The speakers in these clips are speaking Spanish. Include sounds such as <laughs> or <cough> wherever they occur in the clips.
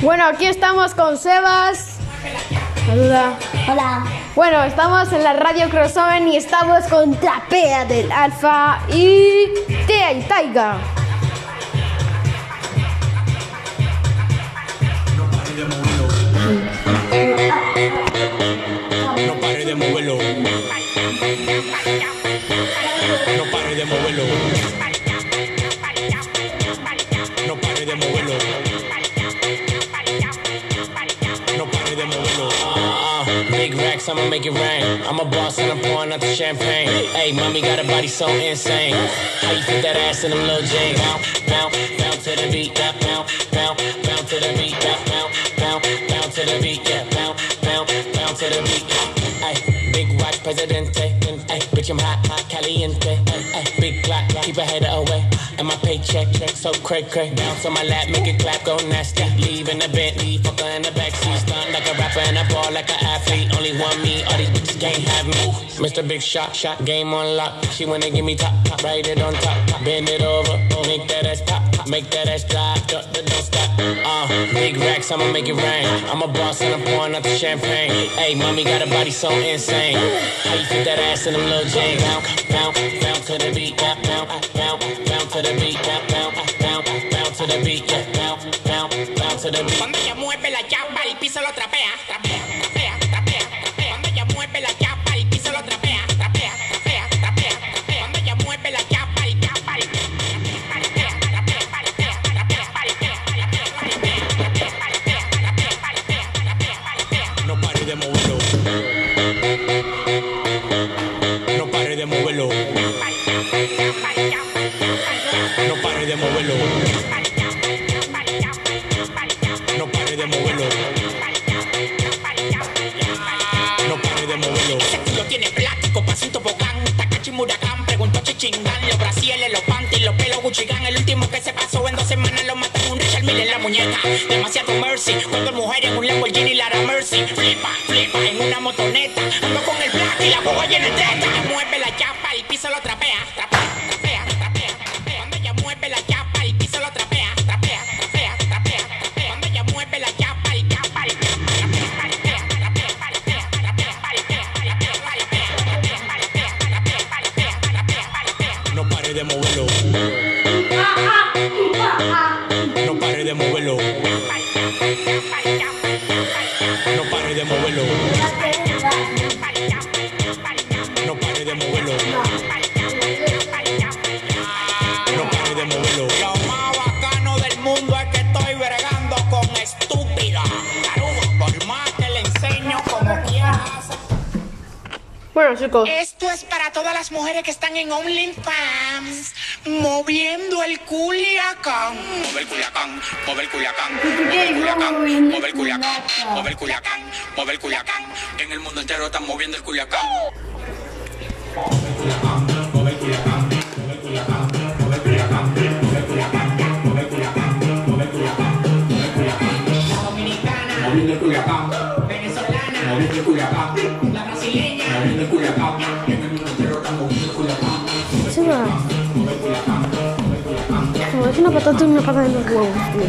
Bueno, aquí estamos con Sebas. Saluda. Hola. Bueno, estamos en la radio crossover y estamos con Trapea del Alfa y Tea y Taiga. No pare de moverlo. Big racks, I'ma make it rain. I'm a boss and I'm pouring out the champagne. Hey, mommy got a body so insane. How you fit that ass in them little jeans? Bounce, bounce, bounce to the beat. Bounce, bounce, bounce, to the beat. Bounce, bounce, bounce, to the beat. Yeah, bounce, bounce, bounce to the beat. Ay, big watch, presidente. Ay, bitch, I'm hot, hot, caliente. Ay, big clock, keep a header away. And my paycheck, check so cray cray. Bounce on my lap, make it clap, go nasty. Leave in the Bentley, fucker in the backseat. Stunt like a rapper and I ball like an athlete. Only one me, all these bitches can't have me. Mr. Big Shot, shot, game on lock. She wanna give me top, top, write it on top, top. Bend it over, make that ass pop, pop. make that ass drop, don't, don't stop. Uh, big racks, I'ma make it rain. I'm a boss and I'm pouring out the champagne. Hey, mommy got a body so insane. How you fit that ass in them little jeans? Bounce, bounce, bounce to the beat, bounce, bounce, bounce Cuando ella mueve la chapa, el piso lo trapea, Cuando mujeres un lengua Bueno, chicos. Esto es para todas las mujeres que están en OnlyFans, moviendo el culiacán. Mueve el culiacán, mueve el culiacán, mueve el culiacán, mueve el culiacán, mueve el culiacán, mueve el culiacán. En el mundo entero están moviendo el culiacán. La dominicana, Moviendo el Culiacán, es una patata y una pata de los huevos. tío.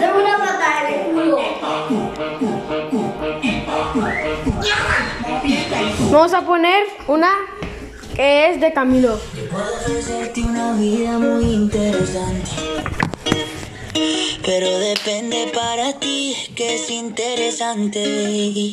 Dame una patada en el culo. Vamos a poner una que es de Camilo. Puedo ofrecerte una vida muy interesante. Pero depende para ti que es interesante.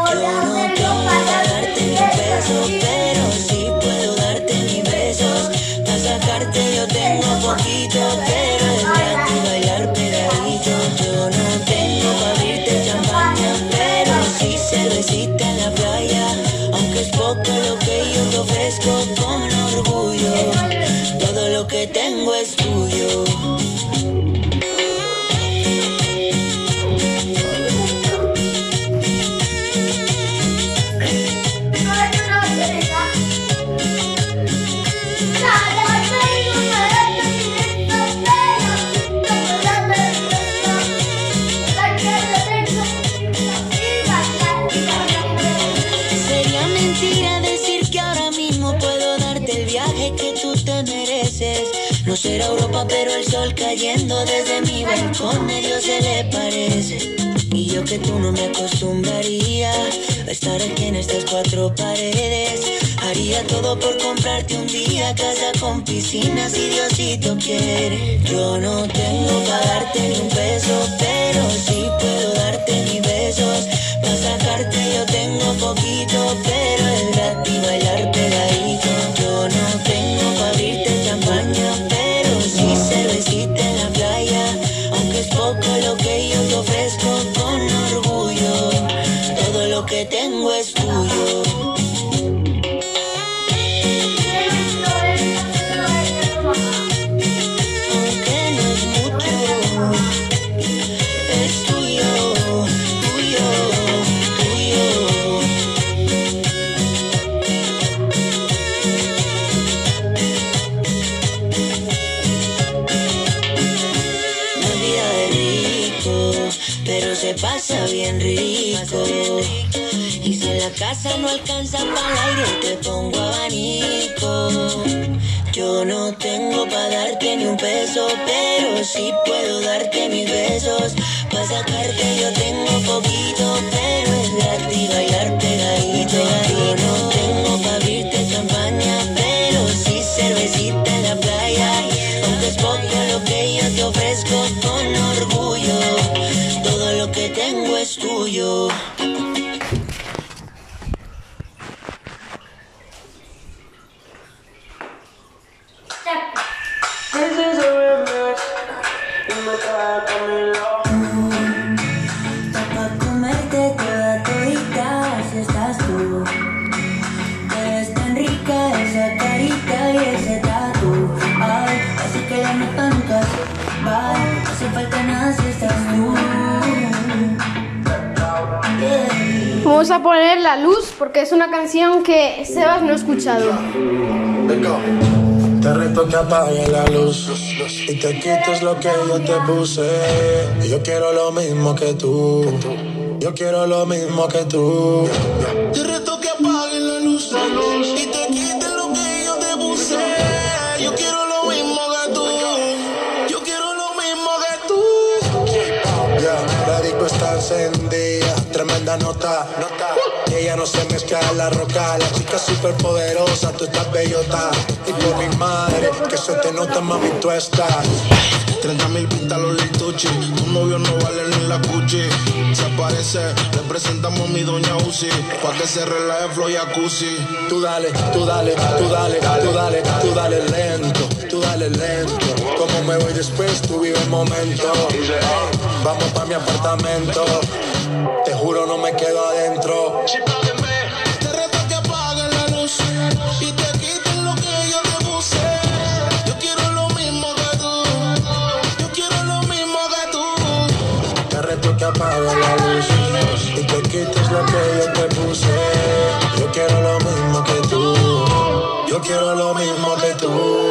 Cayendo desde mi balcón medio se le parece. Y yo que tú no me acostumbraría a estar aquí en estas cuatro paredes. Haría todo por comprarte un día casa con piscina si Diosito quiere. Yo no tengo para darte ni un peso, pero sí puedo darte mis besos. Para sacarte yo tengo poquito, que tengo es tuyo. Alcanza para el aire, te pongo abanico. Yo no tengo para darte ni un peso, pero sí puedo darte mis besos. Para sacarte Vamos a poner la luz porque es una canción que Sebas no ha escuchado. Venga. Te reto que apagues la luz y te quites lo que yo te puse. Yo quiero lo mismo que tú. Yo quiero lo mismo que tú. Te reto tremenda nota. Ella no se mezcla en la roca, la chica súper poderosa, tú estás bellota. Y por mi madre, que se te nota, mami, tú estás. 30 mil pintas los lituchi, tu novio no vale ni la cuchi. Se aparece, le presentamos mi doña Uzi, pa' que se relaje flow jacuzzi. Tú dale, tú dale, tú dale, tú dale, tú dale lento, dale lento. Como me voy después, tú vive el momento. Vamos pa' mi apartamento, te juro no me quedo adentro. Te reto que apagues la luz y te quites lo que yo te puse. Yo quiero lo mismo que tú, yo quiero lo mismo que tú. Te reto que apagues la luz y te quites lo que yo te puse. Yo quiero lo mismo que tú, yo quiero lo mismo que tú.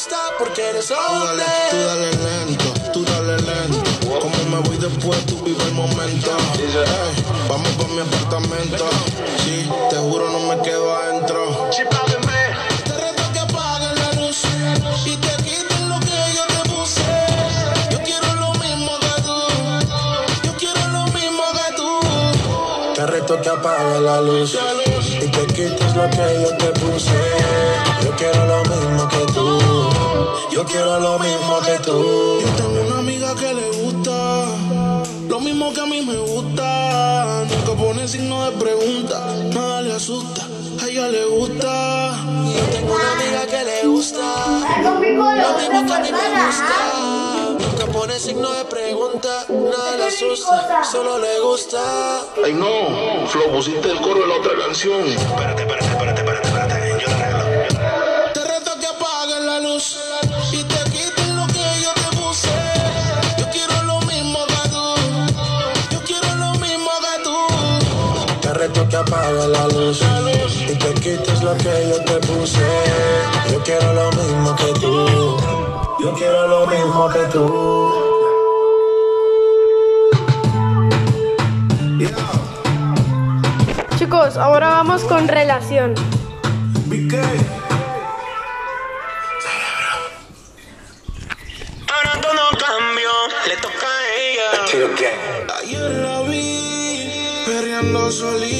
Gusta porque eres Tú dale, hombre. tú dale lento, tú dale lento. Como me voy después, tú vive el momento. Vamos pa' mi apartamento. Sí, te juro, no me quedo adentro. Te reto que apagues la luz y te quites lo que yo te puse. Yo quiero lo mismo que tú. Yo quiero lo mismo que tú. Te reto que apagues la luz y te quites lo que yo te puse. Yo quiero lo mismo que. Yo quiero lo mismo que tú. Yo tengo una amiga que le gusta lo mismo que a mí me gusta. Nunca pone signo de pregunta, nada le asusta. A ella le gusta. Yo tengo una amiga que le gusta lo mismo que a mí me gusta. Nunca pone signo de pregunta, nada le asusta, solo le gusta. Ay no, Flo, pusiste el coro de la otra canción. Espérate, espérate, que apague la luz y te quites lo que yo te puse. Yo quiero lo mismo que tú. Yo quiero lo mismo que tú. Chicos, ahora vamos con relación. Ahora todo cambio, le toca a ella. Ayer la vi, perreando solita.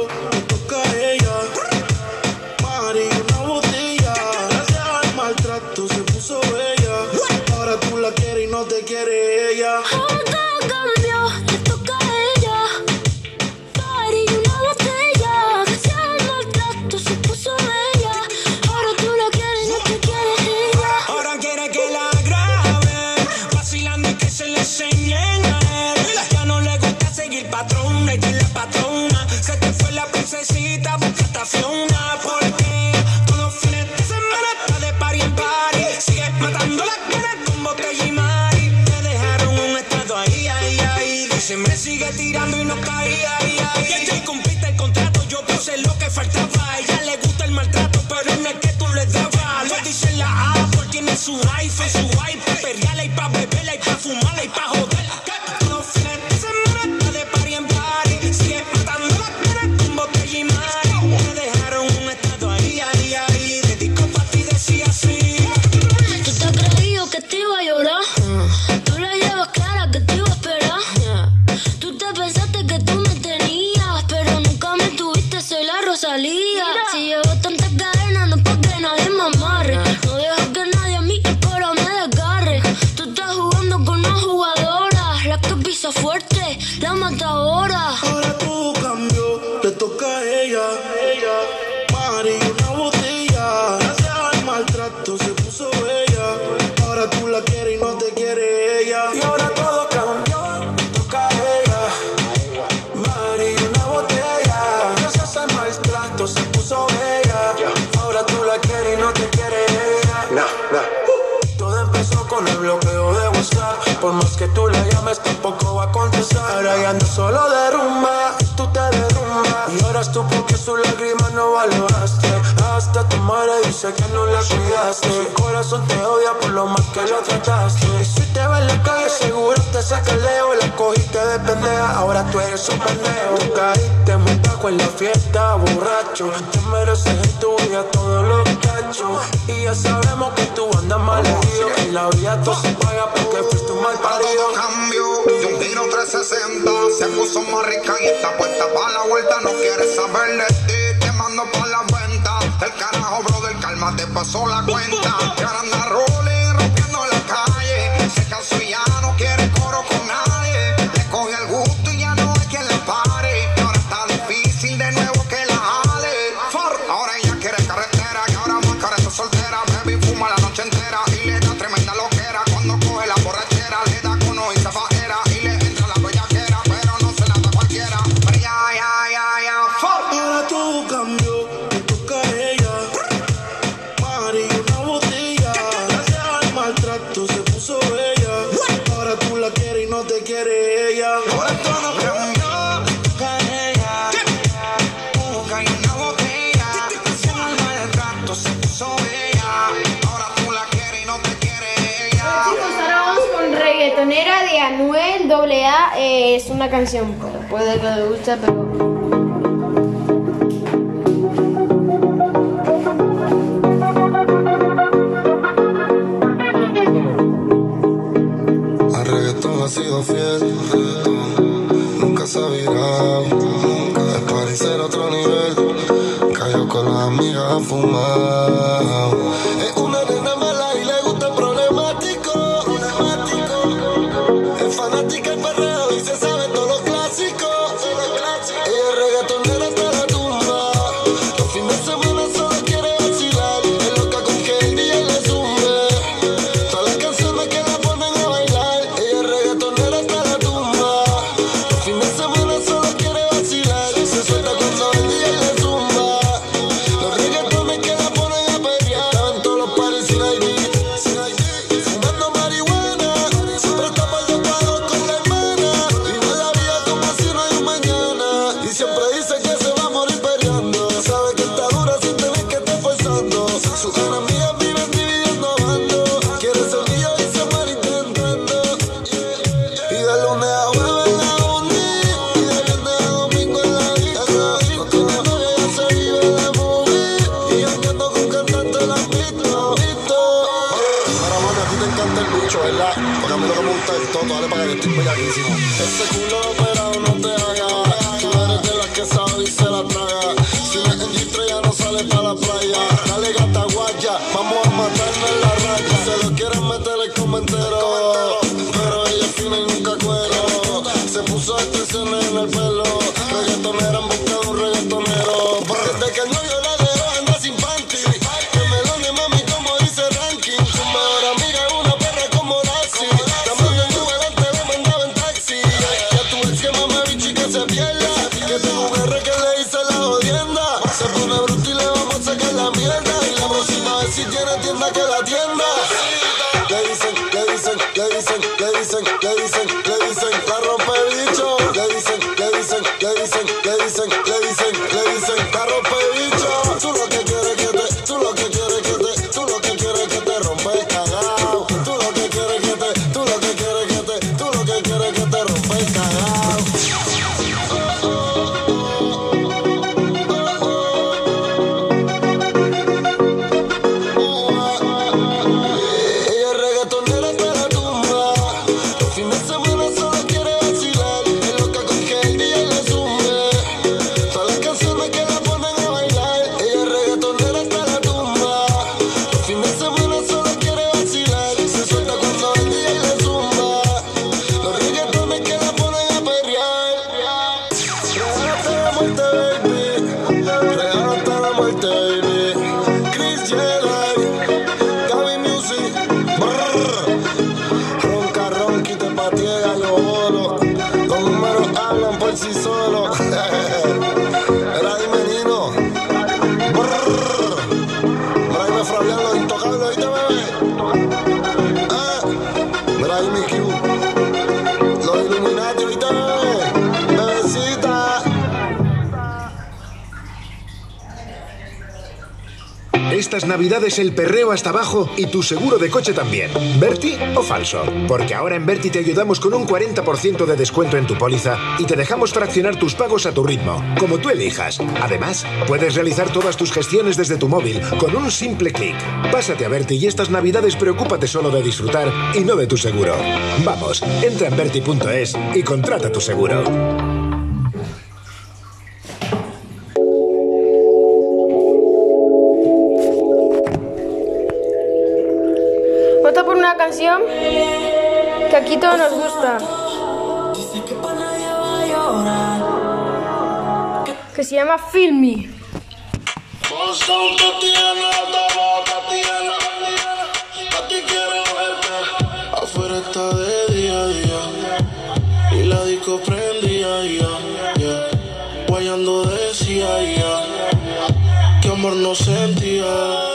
Ahora ya ando solo derrumba y tú te derrumbas. Y lloras tú porque su lágrima no valoraste. Hasta tu madre dice que no la cuidaste. Su corazón te odia por lo mal que la trataste. Y si te va en la calle, seguro te saca el leo. La cogiste de pendeja, ahora tú eres un pendejo. Tú caíste muy taco en la fiesta, borracho. Te mereces en tu vida todos los cachos. Y ya sabemos que tú andas mal herido. En la vida todo se paga porque fuiste un mal parido se puso más rica y está puesta para la vuelta. No quiere saber de ti, te mando para la venta. El carajo, brother, calma, te pasó la cuenta. es una canción, puede que le guste, pero navidades el perreo hasta abajo y tu seguro de coche también. ¿Berti o falso? Porque ahora en Berti te ayudamos con un 40% de descuento en tu póliza y te dejamos fraccionar tus pagos a tu ritmo, como tú elijas. Además, puedes realizar todas tus gestiones desde tu móvil con un simple clic. Pásate a Berti y estas navidades preocúpate solo de disfrutar y no de tu seguro. Vamos, entra en berti.es y contrata tu seguro. llama Afuera está de día, día. Y la disco prendía, ya, ya Guayando decía, Que amor no sentía.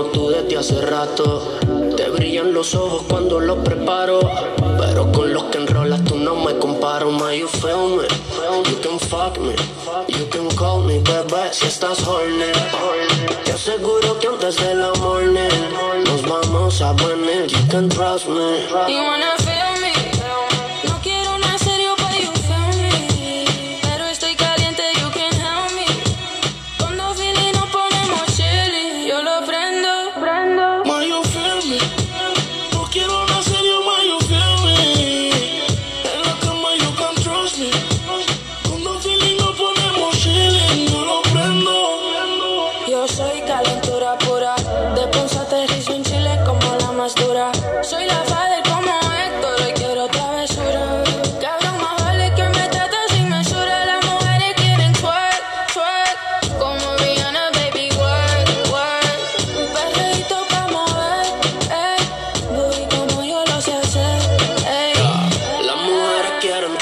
como tú desde hace rato. Te brillan los ojos cuando los preparo. Pero con los que enrolas tú no me comparo. Ma, you feel me, you can fuck me, you can call me, bebé, si estás horny. Te aseguro que antes de la morning nos vamos a venir. You can trust me. You wanna feel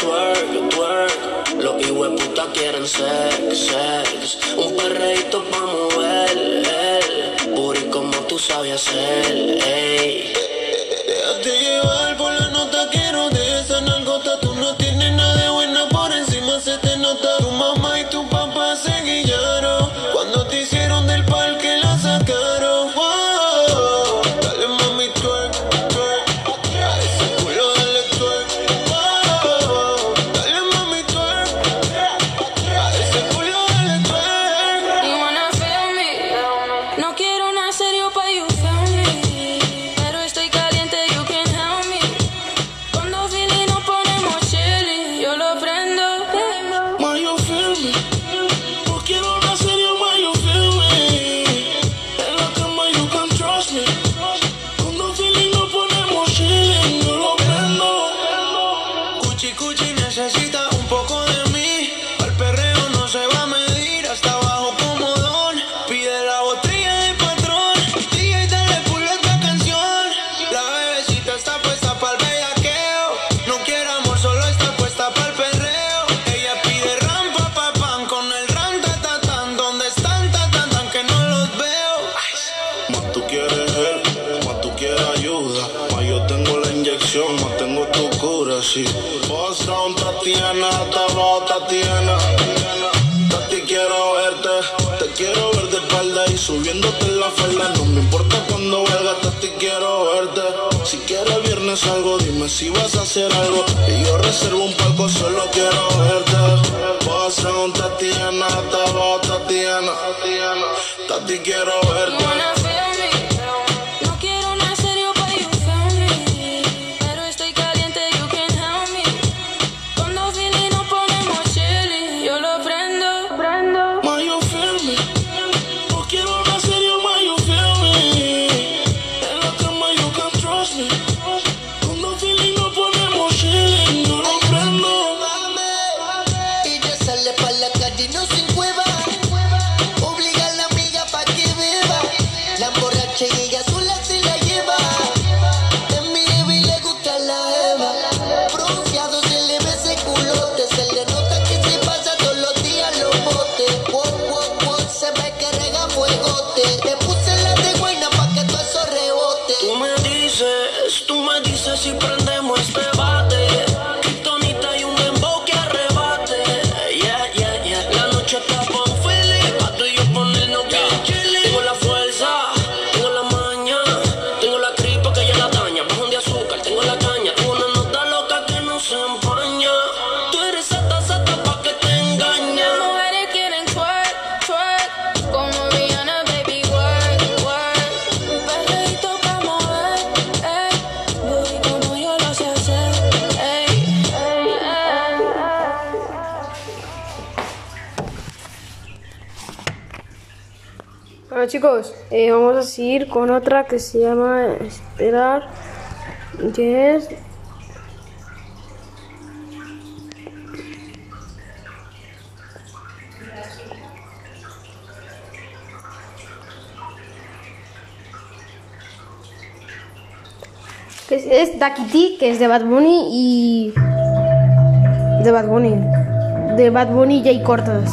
twerk, twerk. Los hijos puta quieren sex, sex. Un perreíto pa' mover, eh. el. Puri como tú sabes hacer, ey. Tatiana, Tabo, Tatiana. Tati, quiero verte, te quiero ver de espalda y subiéndote en la falda. No me importa cuando valga, Tati, quiero verte. Si quieres viernes algo, dime si vas a hacer algo. Y yo reservo un palco, solo quiero verte. Voy a ser un Tatiana, Tabo, Tatiana. Tati, quiero verte. Chicos, eh, vamos a seguir con otra que se llama Esperar, que es... Que es Dakiti, que es de Bad Bunny y... De Bad Bunny. De Bad Bunny y Jay Cortas.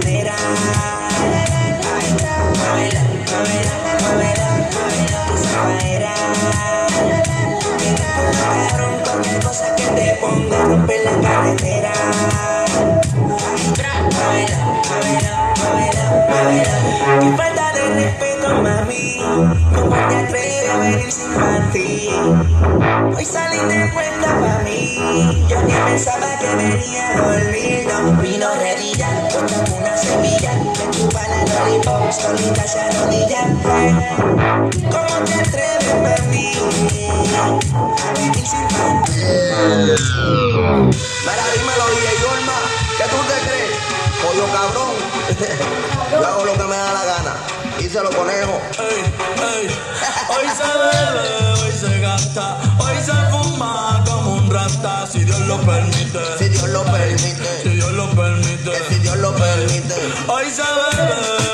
Carretera Muévela, cosa que te ponga Rompe la carretera falta de respeto, mami ¿Cómo te atreves a? Hoy salí de cuenta pa' mí. Yo ni pensaba que venía a dormir No vino redilla, con una semilla. Me chupa la lollipop, solita se arrodilla ¿Cómo te atreves? A venir sin ¿qué tú te crees? Pollo cabrón. <laughs> Yo hago lo que me da la gana. Y se lo conejo. Hoy se bebe, hoy se gasta, hoy se fuma como un rata, si Dios lo permite. Si Dios lo permite. Si Dios lo permite. si Dios lo permite. Hoy se bebe,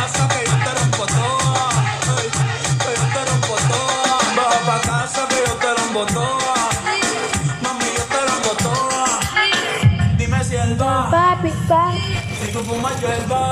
Si tú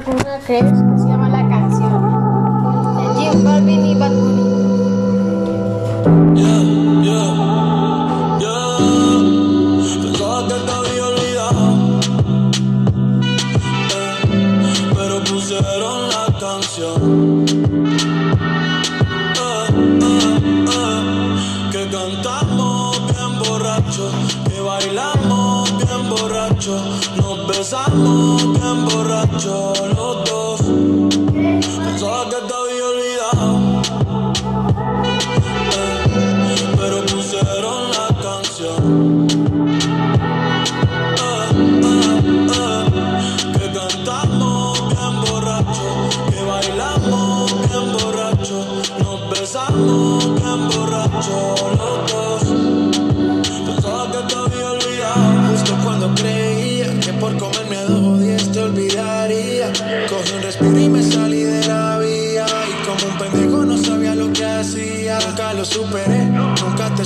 con una creencia que se llama La Canción, de Jim Balvin y Bad Bunny. Yeah, yeah. Pensaba que te había olvidado, pero pusieron la canción. Que cantamos bien borracho, que bailamos bien borracho, nos besamos.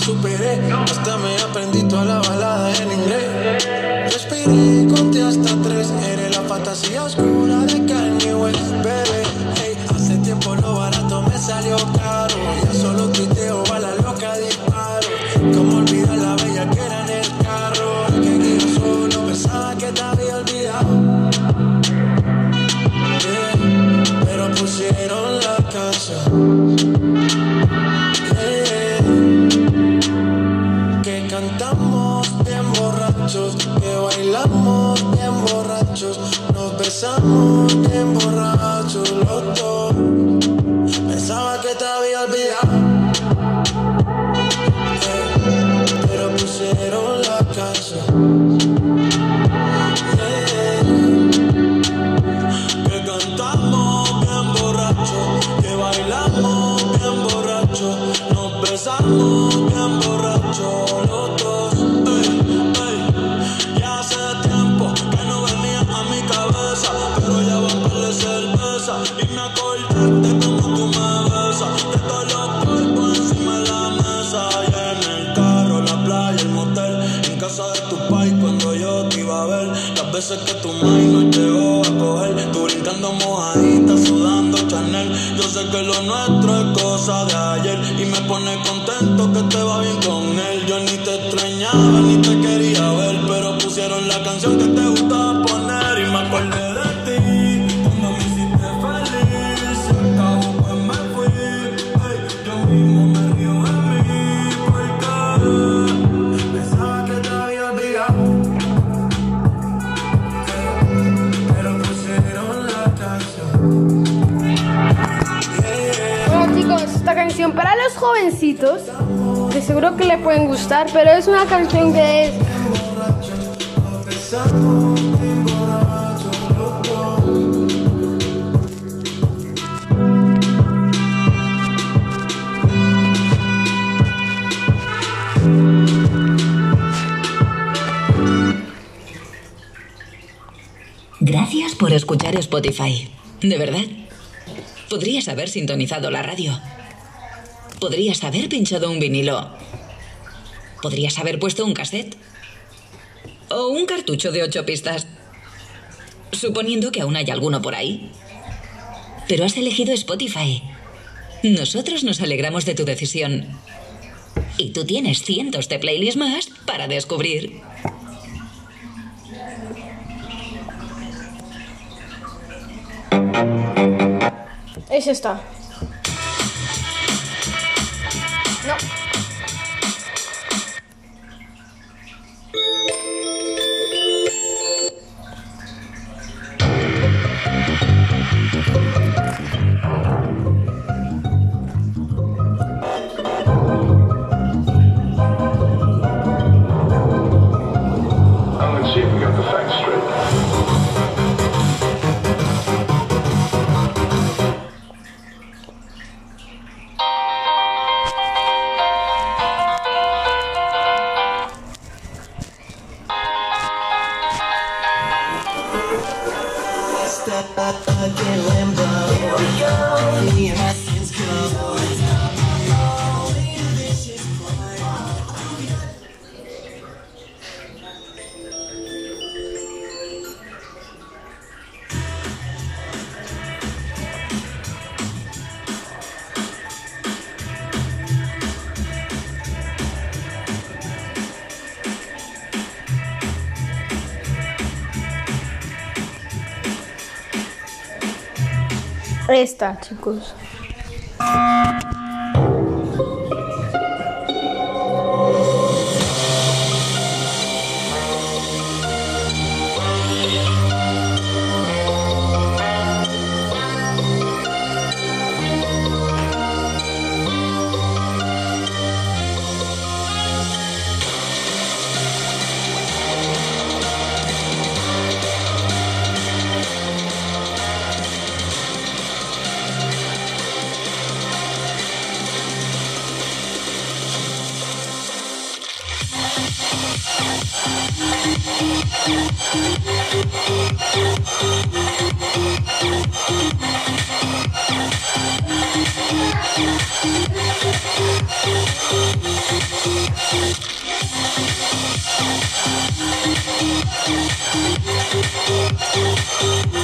Superé. Hasta me las veces que tu mãe no llegó a coger, tú brincando mojadita, sudando Chanel, yo sé que lo nuestro es cosa de ayer. Y me pone contento que te va bien con él, yo ni te extrañaba ni te quería ver, pero pusieron la canción que te gustaba seguro que le pueden gustar, pero es una canción que es Gracias por escuchar Spotify. De verdad. Podrías haber sintonizado la radio. Podrías haber pinchado un vinilo. Podrías haber puesto un cassette. O un cartucho de ocho pistas. Suponiendo que aún hay alguno por ahí. Pero has elegido Spotify. Nosotros nos alegramos de tu decisión. Y tú tienes cientos de playlists más para descubrir. Es esta. No. fucking limbo. Here we go. Me and. Esta, chicos. Thank you.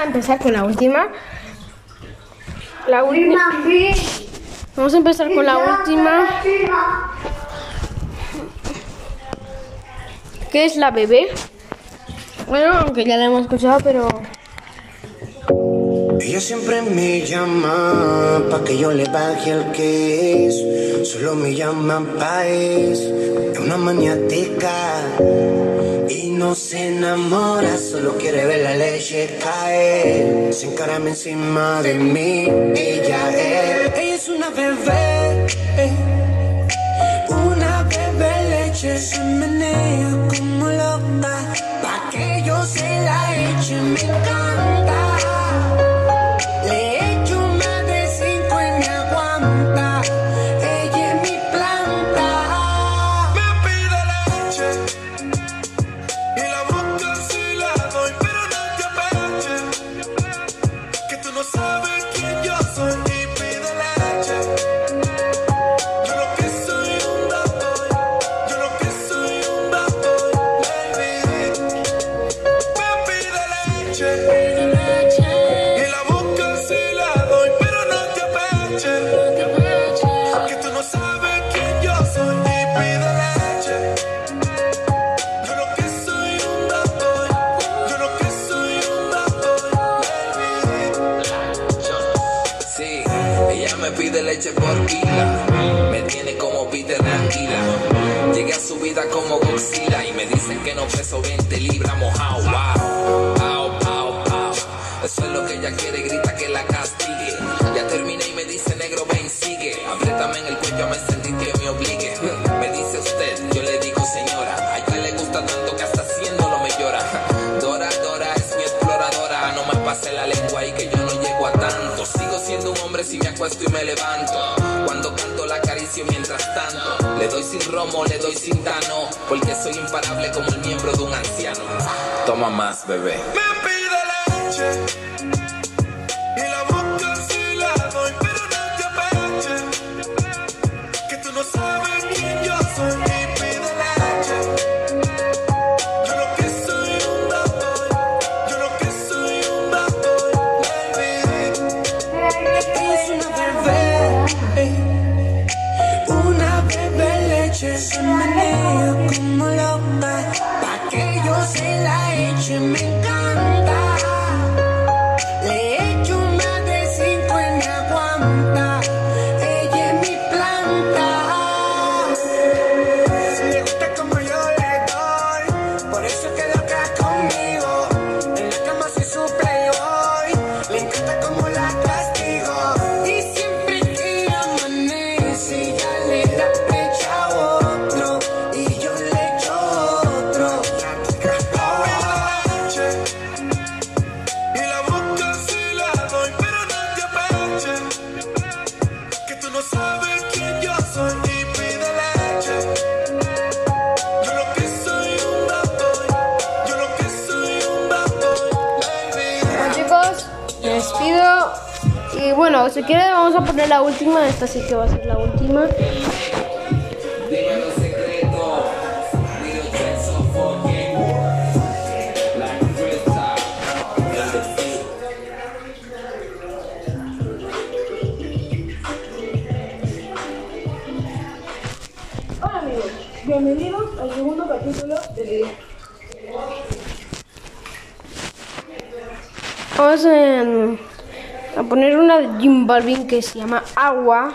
a empezar con la última. La última. Vamos a empezar con la última. ¿Qué es la bebé? Bueno, aunque ya la hemos escuchado, pero. Ella siempre me llama pa' que yo le baje al que es. Solo me llama pa' es. Es una maniática no se enamora, solo quiere ver la leche caer. Sin encarame encima de mí, ella es. Ella es una bebé, eh. una bebé leche. Se menea como loca, pa' que yo se la eche, me encanta. Y la busca se la doy, pero no te apetece. Porque tú no sabes quién yo soy y pide leche. Yo lo que soy un dablo. Yo lo que soy un dablo. Del viril. Sí, ella me pide leche por quila. Me tiene como Peter tranquila. Llegué a su vida como Gonzila y me dicen que no peso bien, te libra mojado. levanto. Cuando canto la acaricio mientras tanto. Le doy sin romo, le doy sin dano. Porque soy imparable como el miembro de un anciano. Toma más, bebé. can make Esta sí que va a ser la última. Jim Balvin que se llama Agua.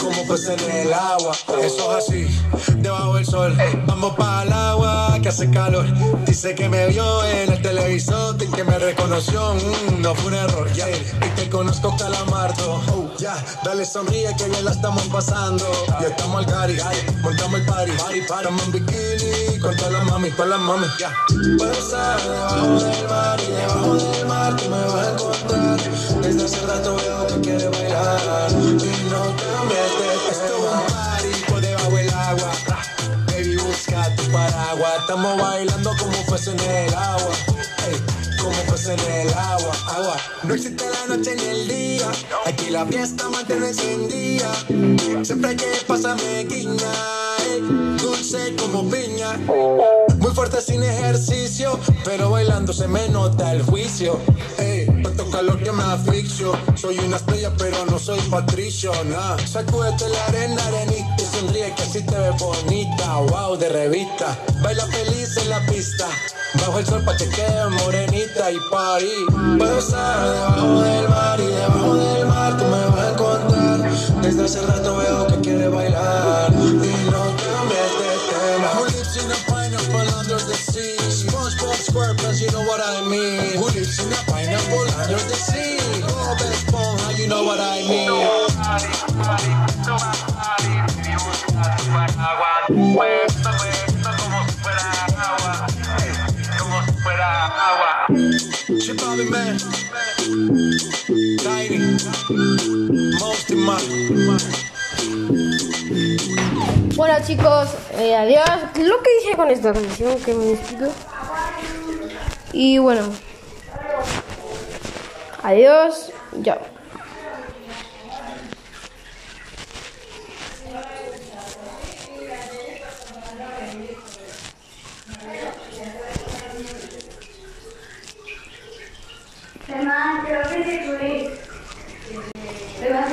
Como peces en el agua. Eso es así, debajo del sol. Vamos para el agua que hace calor. Dice que me vio en el televisor y que me reconoció. Mm, no fue un error, ya. Y te conozco calamardo. Oh, ya, dale sonríe que bien la estamos pasando. Ya estamos al cari, montamos el party. Estamos en bikini con todas las mami, con las mami. Ya. Puedo estar debajo del mar y debajo del mar tú me vas a encontrar. Desde hace rato veo que quieres bailar y no te metes. Esto es un party por debajo del agua. Baby, busca tu paraguas. Estamos bailando como peces en el agua. Como peces en el agua, agua. No existe la noche ni el día. Aquí la fiesta mantiene encendida. Siempre que pasa me guiña. ey, Dulce como piña. Muy fuerte sin ejercicio. Pero bailando se me nota el juicio. Tanto calor que me asfixio. Soy una estrella, pero no soy patricio. Nah. Sacúdete la arena, arenita. y Sonríe que así te ves bonita. Wow, de revista. Baila feliz en la pista. Bajo el sol pa' que quede morenita y party. Puedo estar debajo del mar y debajo del mar tú me vas a encontrar. Desde hace rato veo que quieres bailar y no te metes tema. Who lives in a pineapple under the sea? SpongeBob SquarePants, you know what I mean. Who lives in a Shit, Bobby, man. Tiny. Most in my. Bueno chicos, eh, adiós. Lo que dije con esta canción que me despido. Y bueno. Adiós. Ya. demasiado